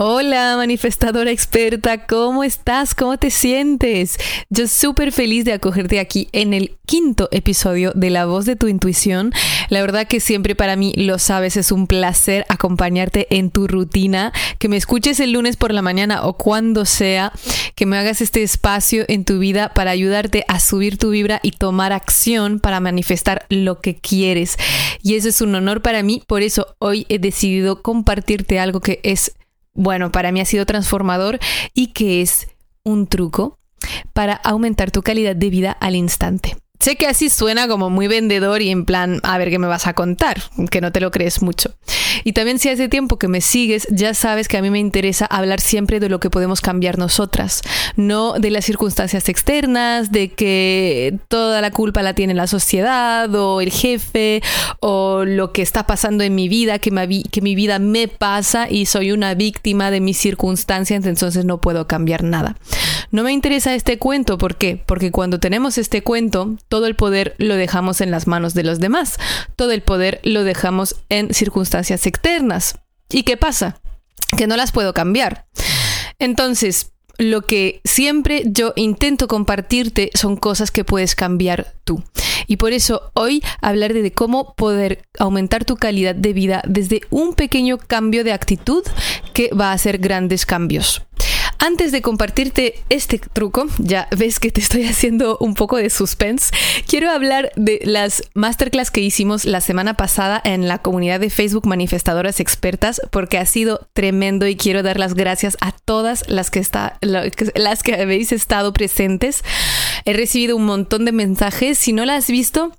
Hola, manifestadora experta, ¿cómo estás? ¿Cómo te sientes? Yo súper feliz de acogerte aquí en el quinto episodio de La voz de tu intuición. La verdad que siempre para mí, lo sabes, es un placer acompañarte en tu rutina, que me escuches el lunes por la mañana o cuando sea, que me hagas este espacio en tu vida para ayudarte a subir tu vibra y tomar acción para manifestar lo que quieres. Y eso es un honor para mí, por eso hoy he decidido compartirte algo que es bueno, para mí ha sido transformador y que es un truco para aumentar tu calidad de vida al instante. Sé que así suena como muy vendedor y en plan, a ver qué me vas a contar, que no te lo crees mucho. Y también si hace tiempo que me sigues, ya sabes que a mí me interesa hablar siempre de lo que podemos cambiar nosotras, no de las circunstancias externas, de que toda la culpa la tiene la sociedad o el jefe o lo que está pasando en mi vida, que, que mi vida me pasa y soy una víctima de mis circunstancias, entonces no puedo cambiar nada. No me interesa este cuento, ¿por qué? Porque cuando tenemos este cuento, todo el poder lo dejamos en las manos de los demás, todo el poder lo dejamos en circunstancias externas. ¿Y qué pasa? Que no las puedo cambiar. Entonces, lo que siempre yo intento compartirte son cosas que puedes cambiar tú. Y por eso hoy hablaré de cómo poder aumentar tu calidad de vida desde un pequeño cambio de actitud que va a hacer grandes cambios. Antes de compartirte este truco, ya ves que te estoy haciendo un poco de suspense, quiero hablar de las masterclass que hicimos la semana pasada en la comunidad de Facebook Manifestadoras Expertas, porque ha sido tremendo y quiero dar las gracias a todas las que, está, las que habéis estado presentes. He recibido un montón de mensajes. Si no las has visto,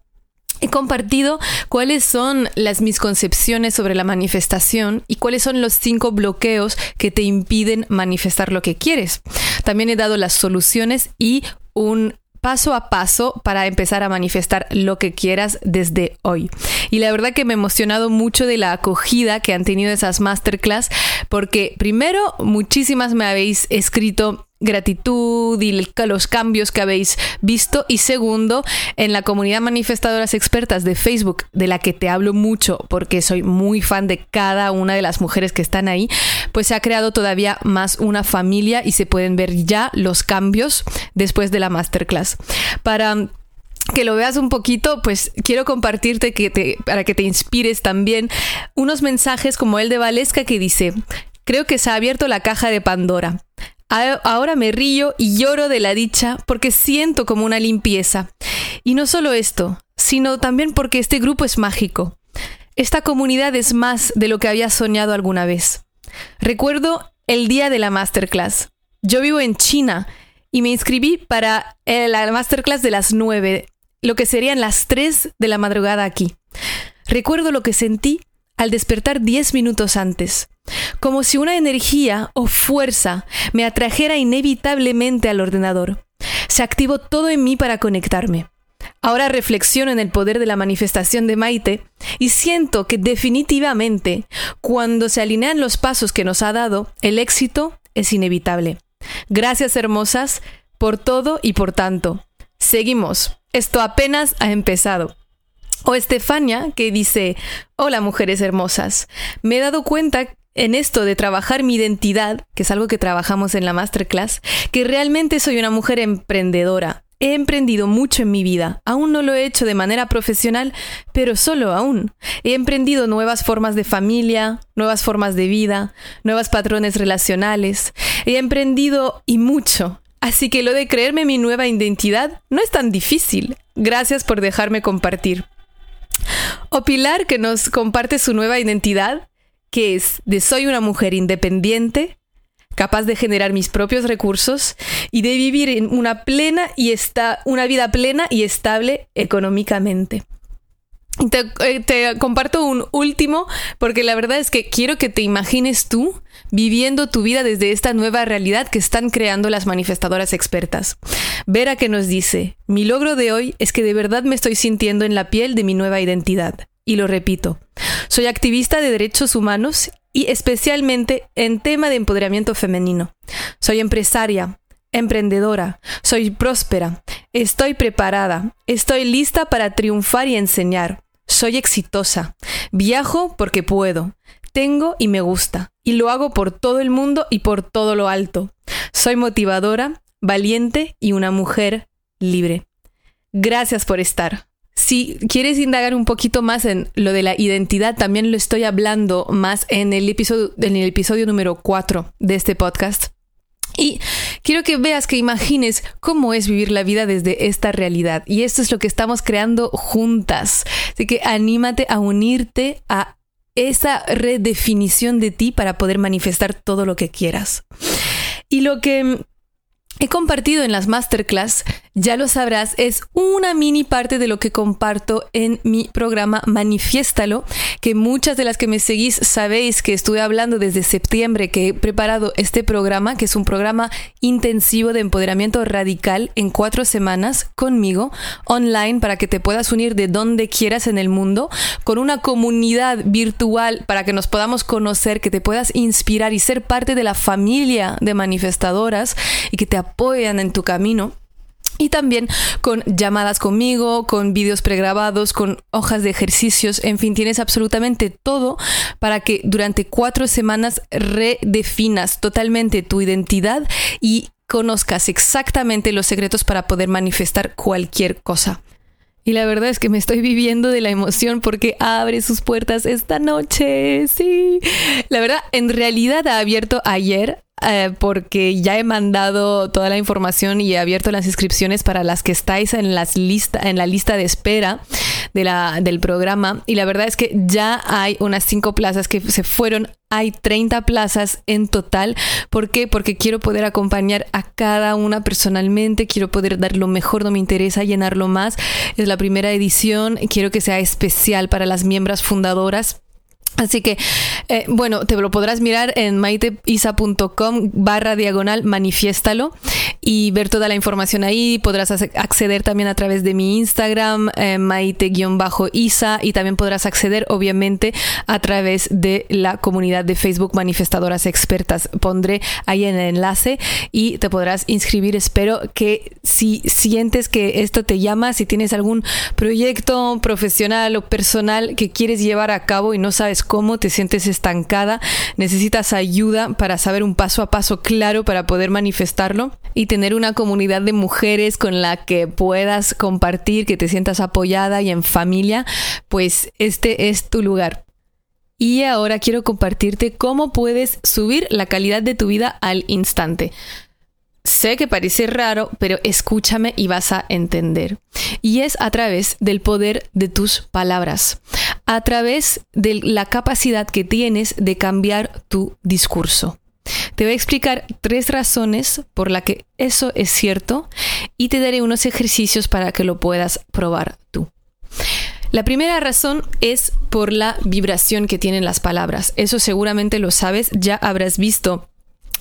He compartido cuáles son las misconcepciones sobre la manifestación y cuáles son los cinco bloqueos que te impiden manifestar lo que quieres. También he dado las soluciones y un paso a paso para empezar a manifestar lo que quieras desde hoy. Y la verdad que me he emocionado mucho de la acogida que han tenido esas masterclass porque primero muchísimas me habéis escrito gratitud y los cambios que habéis visto y segundo en la comunidad manifestadoras expertas de Facebook de la que te hablo mucho porque soy muy fan de cada una de las mujeres que están ahí pues se ha creado todavía más una familia y se pueden ver ya los cambios después de la masterclass para que lo veas un poquito, pues quiero compartirte que para que te inspires también unos mensajes como el de Valesca que dice, creo que se ha abierto la caja de Pandora. Ahora me río y lloro de la dicha porque siento como una limpieza. Y no solo esto, sino también porque este grupo es mágico. Esta comunidad es más de lo que había soñado alguna vez. Recuerdo el día de la masterclass. Yo vivo en China y me inscribí para eh, la masterclass de las 9, lo que serían las 3 de la madrugada aquí. Recuerdo lo que sentí al despertar 10 minutos antes como si una energía o fuerza me atrajera inevitablemente al ordenador. Se activó todo en mí para conectarme. Ahora reflexiono en el poder de la manifestación de Maite y siento que definitivamente, cuando se alinean los pasos que nos ha dado, el éxito es inevitable. Gracias hermosas por todo y por tanto. Seguimos. Esto apenas ha empezado. O Estefania, que dice, hola mujeres hermosas, me he dado cuenta en esto de trabajar mi identidad, que es algo que trabajamos en la masterclass, que realmente soy una mujer emprendedora. He emprendido mucho en mi vida. Aún no lo he hecho de manera profesional, pero solo aún. He emprendido nuevas formas de familia, nuevas formas de vida, nuevos patrones relacionales. He emprendido y mucho. Así que lo de creerme mi nueva identidad no es tan difícil. Gracias por dejarme compartir. O Pilar, que nos comparte su nueva identidad, que es de soy una mujer independiente, capaz de generar mis propios recursos y de vivir en una plena y una vida plena y estable económicamente. Eh, te, comparto un último porque la verdad es que quiero que te imagines tú viviendo tu vida desde esta nueva realidad que están creando las manifestadoras expertas. Vera que nos dice, mi logro de hoy es que de verdad me estoy sintiendo en la piel de mi nueva identidad. Y lo repito, soy activista de derechos humanos y especialmente en tema de empoderamiento femenino. Soy empresaria, emprendedora, soy próspera, estoy preparada, estoy lista para triunfar y enseñar. Soy exitosa. Viajo porque puedo. Tengo y me gusta. Y lo hago por todo el mundo y por todo lo alto. Soy motivadora, valiente y una mujer libre. Gracias por estar. Si quieres indagar un poquito más en lo de la identidad, también lo estoy hablando más en el episodio, número 4 de este podcast. Y quiero que veas, que imagines cómo es vivir la vida desde esta realidad. Y esto es lo que estamos creando juntas. Así que anímate a unirte a esa redefinición de ti para poder manifestar todo lo que quieras. Y lo que he compartido en las masterclass, ya lo sabrás, es una mini parte de lo que comparto en mi programa Manifiéstalo, que muchas de las que me seguís sabéis que estuve hablando desde septiembre que he preparado este programa, que es un programa intensivo de empoderamiento radical en cuatro semanas conmigo, online, para que te puedas unir de donde quieras en el mundo, con una comunidad virtual para que nos podamos conocer, que te puedas inspirar y ser parte de la familia de manifestadoras y que te apoyan en tu camino. Y también con llamadas conmigo, con vídeos pregrabados, con hojas de ejercicios, en fin, tienes absolutamente todo para que durante cuatro semanas redefinas totalmente tu identidad y conozcas exactamente los secretos para poder manifestar cualquier cosa. Y la verdad es que me estoy viviendo de la emoción porque abre sus puertas esta noche. Sí. La verdad, en realidad ha abierto ayer eh, porque ya he mandado toda la información y he abierto las inscripciones para las que estáis en, las lista, en la lista de espera de la, del programa. Y la verdad es que ya hay unas cinco plazas que se fueron. Hay 30 plazas en total. ¿Por qué? Porque quiero poder acompañar a cada una personalmente. Quiero poder dar lo mejor. No me interesa llenarlo más. Es la primera edición. Quiero que sea especial para las miembros fundadoras Así que, eh, bueno, te lo podrás mirar en maiteisa.com barra diagonal manifiéstalo y ver toda la información ahí. Podrás acceder también a través de mi Instagram, eh, maite-isa, y también podrás acceder, obviamente, a través de la comunidad de Facebook Manifestadoras Expertas. Pondré ahí en el enlace y te podrás inscribir. Espero que si sientes que esto te llama, si tienes algún proyecto profesional o personal que quieres llevar a cabo y no sabes cómo, te sientes estancada, necesitas ayuda para saber un paso a paso claro para poder manifestarlo y tener una comunidad de mujeres con la que puedas compartir, que te sientas apoyada y en familia, pues este es tu lugar. Y ahora quiero compartirte cómo puedes subir la calidad de tu vida al instante. Sé que parece raro, pero escúchame y vas a entender. Y es a través del poder de tus palabras, a través de la capacidad que tienes de cambiar tu discurso. Te voy a explicar tres razones por las que eso es cierto y te daré unos ejercicios para que lo puedas probar tú. La primera razón es por la vibración que tienen las palabras. Eso seguramente lo sabes, ya habrás visto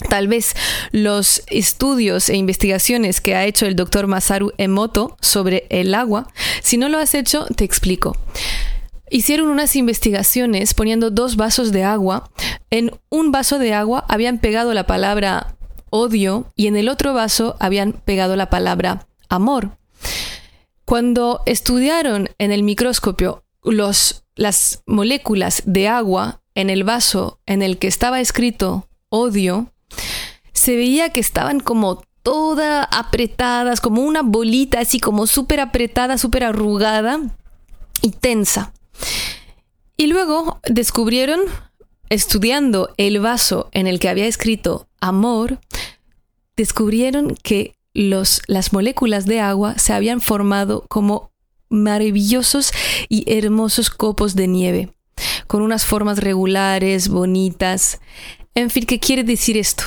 Tal vez los estudios e investigaciones que ha hecho el doctor Masaru Emoto sobre el agua, si no lo has hecho, te explico. Hicieron unas investigaciones poniendo dos vasos de agua. En un vaso de agua habían pegado la palabra odio y en el otro vaso habían pegado la palabra amor. Cuando estudiaron en el microscopio los, las moléculas de agua en el vaso en el que estaba escrito odio, se veía que estaban como toda apretadas, como una bolita así como súper apretada, súper arrugada y tensa. Y luego descubrieron, estudiando el vaso en el que había escrito amor, descubrieron que los, las moléculas de agua se habían formado como maravillosos y hermosos copos de nieve, con unas formas regulares, bonitas. En fin, ¿qué quiere decir esto?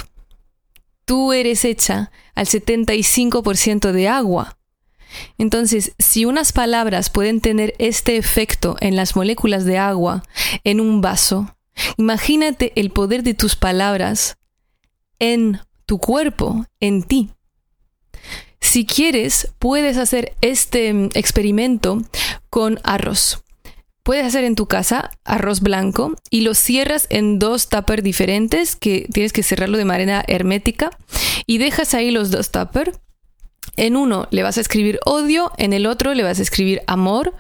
Tú eres hecha al 75% de agua Entonces, si unas palabras pueden tener este efecto en las moléculas de agua en un vaso, imagínate el poder de tus palabras en tu cuerpo, en ti. Si quieres, puedes hacer este mm, experimento con arroz. Puedes hacer en tu casa arroz blanco y lo cierras en dos tuppers diferentes que tienes que cerrarlo de manera hermética y dejas ahí los dos tuppers en uno le vas a escribir odio, en el otro le vas a escribir amor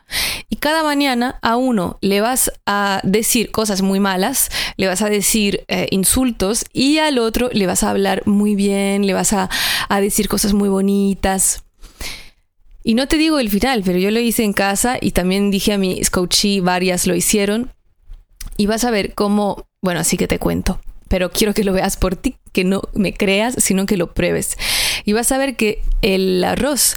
y cada mañana a uno le vas a decir cosas muy malas, le vas a decir eh, insultos y al otro le vas a hablar muy bien, le vas a, decir cosas muy bonitas. Y no te digo el final, pero yo lo hice en casa y también dije a mi coachee, varias lo hicieron. Y vas a ver cómo, bueno, así que te cuento pero quiero que lo veas por ti, que no me creas, sino que lo pruebes. Y vas a ver que el arroz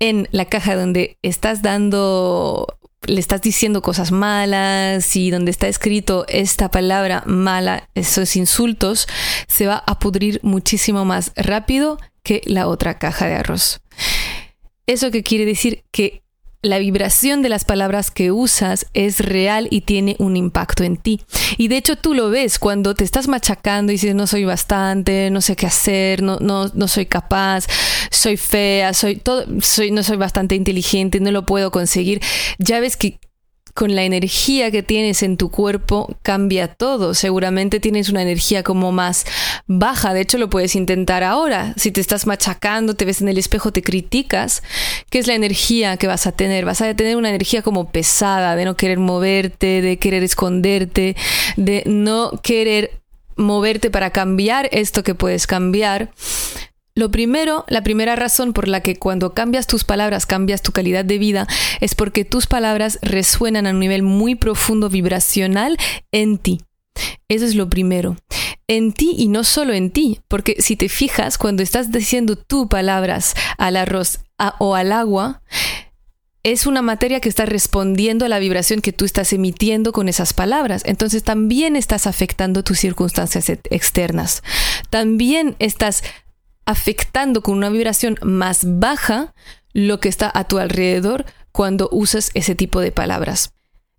en la caja donde estás dando le estás diciendo cosas malas y donde está escrito esta palabra mala, esos insultos, se va a pudrir muchísimo más rápido que la otra caja de arroz. ¿Eso qué quiere decir? Que la vibración de las palabras que usas es real y tiene un impacto en ti. Y de hecho tú lo ves cuando te estás machacando y dices no soy bastante, no sé qué hacer, no, no, no soy capaz, soy fea, soy todo, soy, no soy bastante inteligente, no lo puedo conseguir. Ya ves que con la energía que tienes en tu cuerpo cambia todo. Seguramente tienes una energía como más baja. De hecho, lo puedes intentar ahora. Si te estás machacando, te ves en el espejo, te criticas, ¿qué es la energía que vas a tener? Vas a tener una energía como pesada, de no querer moverte, de querer esconderte, de no querer moverte para cambiar esto que puedes cambiar. Lo primero, la primera razón por la que cuando cambias tus palabras cambias tu calidad de vida es porque tus palabras resuenan a un nivel muy profundo vibracional en ti. Eso es lo primero. En ti y no solo en ti, porque si te fijas, cuando estás diciendo tú palabras al arroz o al agua, es una materia que está respondiendo a la vibración que tú estás emitiendo con esas palabras. Entonces también estás afectando tus circunstancias externas. También estás afectando con una vibración más baja lo que está a tu alrededor cuando usas ese tipo de palabras.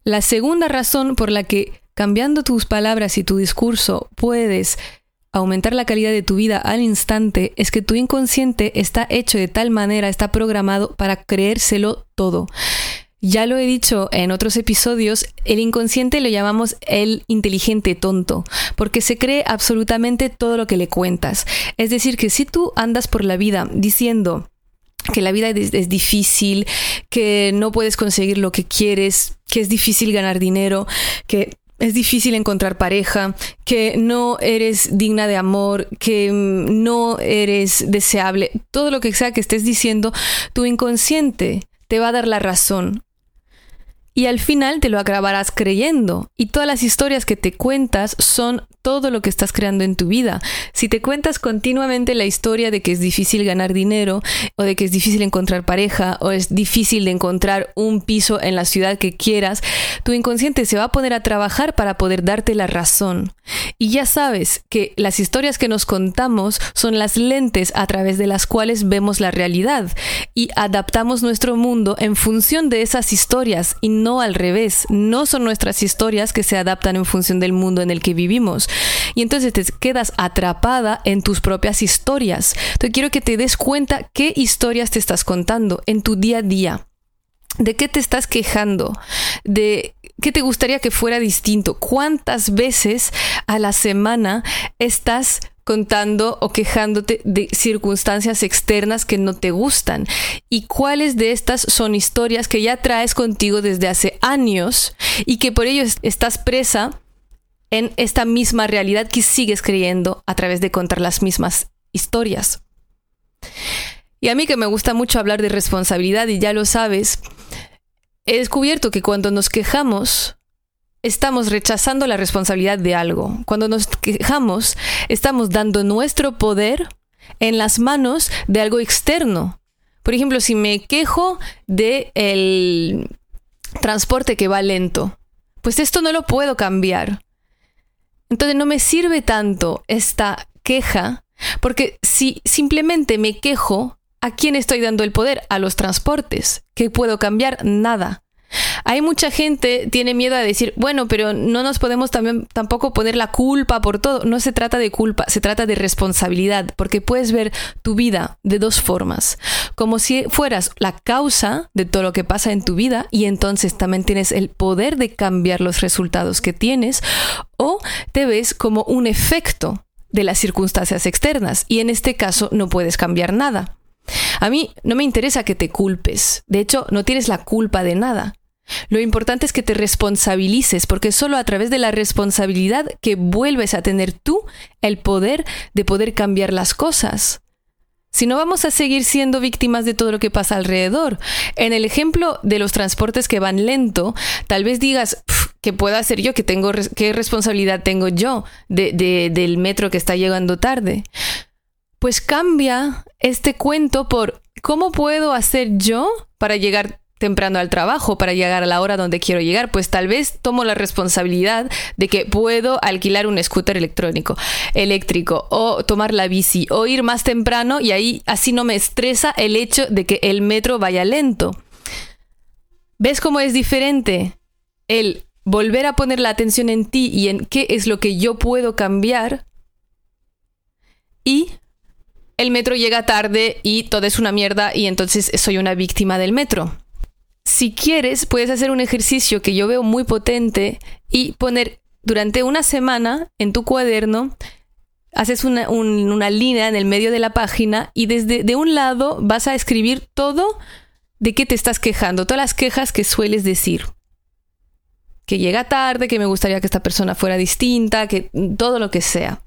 La segunda razón por la que cambiando tus palabras y tu discurso puedes aumentar la calidad de tu vida al instante es que tu inconsciente está hecho de tal manera, está programado para creérselo todo. Ya lo he dicho en otros episodios, el inconsciente lo llamamos el inteligente tonto, porque se cree absolutamente todo lo que le cuentas. Es decir, que si tú andas por la vida diciendo que la vida es, difícil, que no puedes conseguir lo que quieres, que es difícil ganar dinero, que es difícil encontrar pareja, que no eres digna de amor, que no eres deseable, todo lo que sea que estés diciendo, tu inconsciente te va a dar la razón y al final te lo acabarás creyendo. Y todas las historias que te cuentas son todo lo que estás creando en tu vida. Si te cuentas continuamente la historia de que es difícil ganar dinero, o de que es difícil encontrar pareja, o es difícil de encontrar un piso en la ciudad que quieras, tu inconsciente se va a poner a trabajar para poder darte la razón. Y ya sabes que las historias que nos contamos son las lentes a través de las cuales vemos la realidad y adaptamos nuestro mundo en función de esas historias no al revés. No son nuestras historias que se adaptan en función del mundo en el que vivimos. Y entonces te quedas atrapada en tus propias historias. Entonces quiero que te des cuenta qué historias te estás contando en tu día a día. ¿De qué te estás quejando? ¿De qué te gustaría que fuera distinto? ¿Cuántas veces a la semana estás contando o quejándote de circunstancias externas que no te gustan. ¿Y cuáles de estas son historias que ya traes contigo desde hace años y que por ello estás presa en esta misma realidad que sigues creyendo a través de contar las mismas historias. Y a mí que me gusta mucho hablar de responsabilidad y ya lo sabes, he descubierto que cuando nos quejamos, estamos rechazando la responsabilidad de algo. Cuando nos quejamos, estamos dando nuestro poder en las manos de algo externo. Por ejemplo, si me quejo de el transporte que va lento, pues esto no lo puedo cambiar. Entonces no me sirve tanto esta queja, porque si simplemente me quejo, ¿A quién estoy dando el poder? A los transportes. ¿Qué puedo cambiar? Nada. Hay mucha gente tiene miedo a decir, bueno, pero no nos podemos también tampoco poner la culpa por todo. No se trata de culpa, se trata de responsabilidad, porque puedes ver tu vida de dos formas, como si fueras la causa de todo lo que pasa en tu vida y entonces también tienes el poder de cambiar los resultados que tienes, o te ves como un efecto de las circunstancias externas y en este caso no puedes cambiar nada. A mí no me interesa que te culpes, de hecho no tienes la culpa de nada. Lo importante es que te responsabilices, porque solo a través de la responsabilidad que vuelves a tener tú el poder de poder cambiar las cosas. Si no vamos a seguir siendo víctimas de todo lo que pasa alrededor. En el ejemplo de los transportes que van lento, tal vez digas, ¿qué puedo hacer yo? ¿Qué, tengo, qué responsabilidad tengo yo del metro que está llegando tarde? Pues cambia este cuento por ¿cómo puedo hacer yo para llegar temprano al trabajo para llegar a la hora donde quiero llegar, pues tal vez tomo la responsabilidad de que puedo alquilar un scooter electrónico, eléctrico, o tomar la bici, o ir más temprano y ahí así no me estresa el hecho de que el metro vaya lento. ¿Ves cómo es diferente el volver a poner la atención en ti y en qué es lo que yo puedo cambiar? Y el metro llega tarde y todo es una mierda y entonces soy una víctima del metro si quieres, puedes hacer un ejercicio que yo veo muy potente y poner durante una semana en tu cuaderno, haces una, línea en el medio de la página y desde de un lado vas a escribir todo de qué te estás quejando, todas las quejas que sueles decir. Que llega tarde, que me gustaría que esta persona fuera distinta, que todo lo que sea.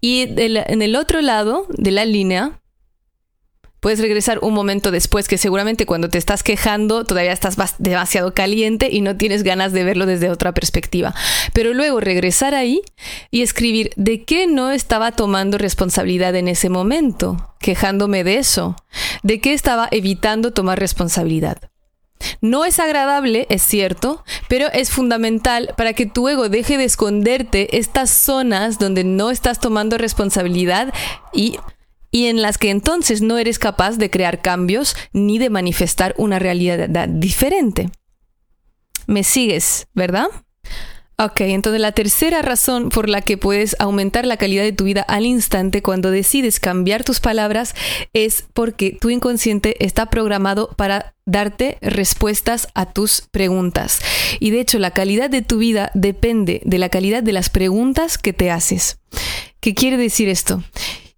Y en el otro lado de la línea Puedes regresar un momento después que seguramente cuando te estás quejando todavía estás demasiado caliente y no tienes ganas de verlo desde otra perspectiva. Pero luego regresar ahí y escribir de qué no estaba tomando responsabilidad en ese momento, quejándome de eso, de qué estaba evitando tomar responsabilidad. No es agradable, es cierto, pero es fundamental para que tu ego deje de esconderte estas zonas donde no estás tomando responsabilidad y y en las que entonces no eres capaz de crear cambios ni de manifestar una realidad diferente. ¿Me sigues, verdad? Ok, entonces la tercera razón por la que puedes aumentar la calidad de tu vida al instante cuando decides cambiar tus palabras es porque tu inconsciente está programado para darte respuestas a tus preguntas. Y de hecho la calidad de tu vida depende de la calidad de las preguntas que te haces. ¿Qué quiere decir esto?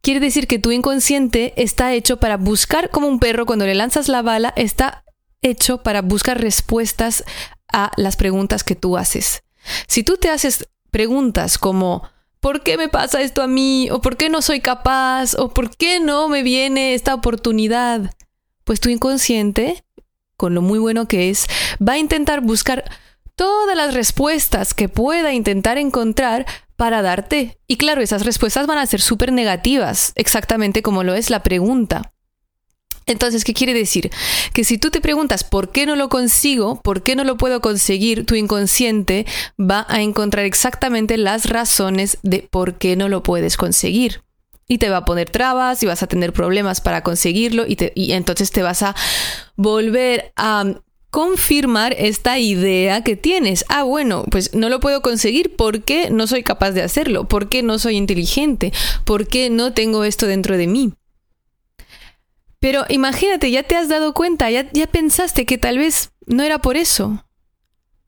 Quiere decir que tu inconsciente está hecho para buscar como un perro cuando le lanzas la bala, está hecho para buscar respuestas a las preguntas que tú haces. Si tú te haces preguntas como ¿por qué me pasa esto a mí? ¿O por qué no soy capaz? ¿O por qué no me viene esta oportunidad? Pues tu inconsciente, con lo muy bueno que es, va a intentar buscar todas las respuestas que pueda intentar encontrar para darte. Y claro, esas respuestas van a ser súper negativas, exactamente como lo es la pregunta. Entonces, ¿qué quiere decir? Que si tú te preguntas por qué no lo consigo, por qué no lo puedo conseguir, tu inconsciente va a encontrar exactamente las razones de por qué no lo puedes conseguir. Y te va a poner trabas y vas a tener problemas para conseguirlo y, y entonces te vas a volver a confirmar esta idea que tienes. Ah, bueno, pues no lo puedo conseguir porque no soy capaz de hacerlo, porque no soy inteligente, porque no tengo esto dentro de mí. Pero imagínate, ya te has dado cuenta, ya, ya pensaste que tal vez no era por eso.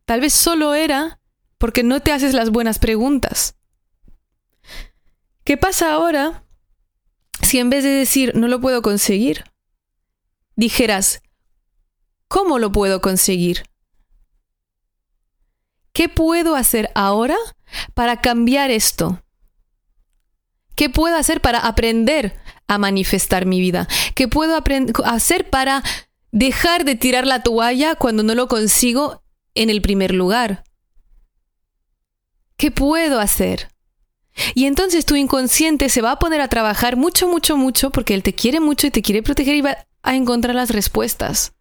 Tal vez solo era porque no te haces las buenas preguntas. ¿Qué pasa ahora si en vez de decir no lo puedo conseguir, dijeras ¿Cómo lo puedo conseguir? ¿Qué puedo hacer ahora para cambiar esto? ¿Qué puedo hacer para aprender a manifestar mi vida? ¿Qué puedo hacer para dejar de tirar la toalla cuando no lo consigo en el primer lugar? ¿Qué puedo hacer? Y entonces tu inconsciente se va a poner a trabajar mucho, mucho, mucho porque él te quiere mucho y te quiere proteger y va a encontrar las respuestas.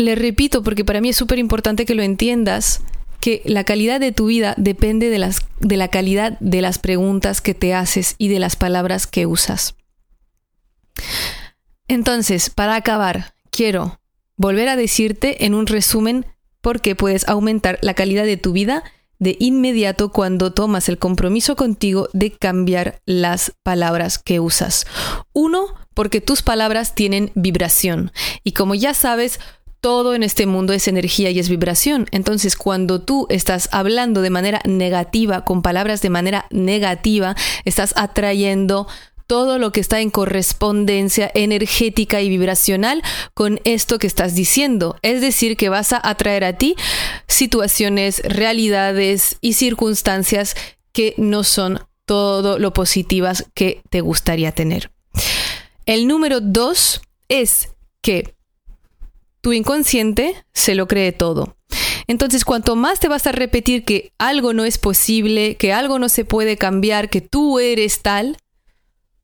Le repito, porque para mí es súper importante que lo entiendas, que la calidad de tu vida depende de, las, de la calidad de las preguntas que te haces y de las palabras que usas. Entonces, para acabar, quiero volver a decirte en un resumen por qué puedes aumentar la calidad de tu vida de inmediato cuando tomas el compromiso contigo de cambiar las palabras que usas. Uno, porque tus palabras tienen vibración. Y como ya sabes, todo en este mundo es energía y es vibración. Entonces, cuando tú estás hablando de manera negativa, con palabras de manera negativa, estás atrayendo todo lo que está en correspondencia energética y vibracional con esto que estás diciendo. Es decir, que vas a atraer a ti situaciones, realidades y circunstancias que no son todo lo positivas que te gustaría tener. El número dos es que tu inconsciente se lo cree todo. Entonces, cuanto más te vas a repetir que algo no es posible, que algo no se puede cambiar, que tú eres tal,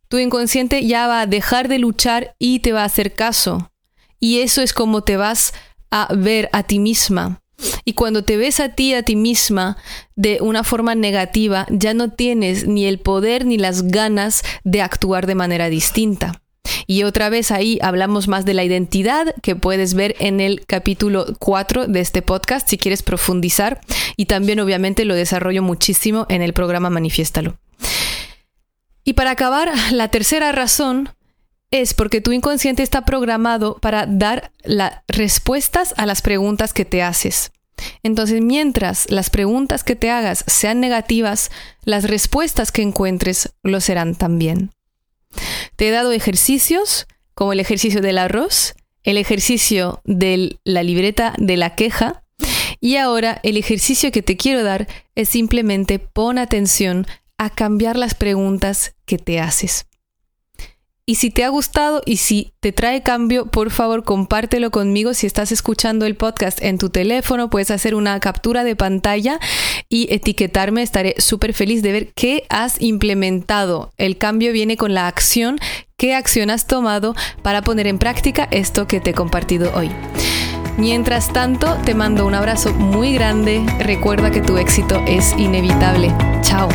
tu inconsciente ya va a dejar de luchar y te va a hacer caso. Y eso es como te vas a ver a ti misma. Y cuando te ves a ti, a ti misma, de una forma negativa, ya no tienes ni el poder ni las ganas de actuar de manera distinta. Y otra vez ahí hablamos más de la identidad que puedes ver en el capítulo 4 de este podcast si quieres profundizar. Y también obviamente lo desarrollo muchísimo en el programa Manifiéstalo. Y para acabar, la tercera razón es porque tu inconsciente está programado para dar las respuestas a las preguntas que te haces. Entonces, mientras las preguntas que te hagas sean negativas, las respuestas que encuentres lo serán también. Te he dado ejercicios como el ejercicio del arroz, el ejercicio de la libreta de la queja y ahora el ejercicio que te quiero dar es simplemente pon atención a cambiar las preguntas que te haces. Y si te ha gustado y si te trae cambio, por favor compártelo conmigo. Si estás escuchando el podcast en tu teléfono, puedes hacer una captura de pantalla y etiquetarme. Estaré súper feliz de ver qué has implementado. El cambio viene con la acción. ¿Qué acción has tomado para poner en práctica esto que te he compartido hoy? Mientras tanto, te mando un abrazo muy grande. Recuerda que tu éxito es inevitable. Chao.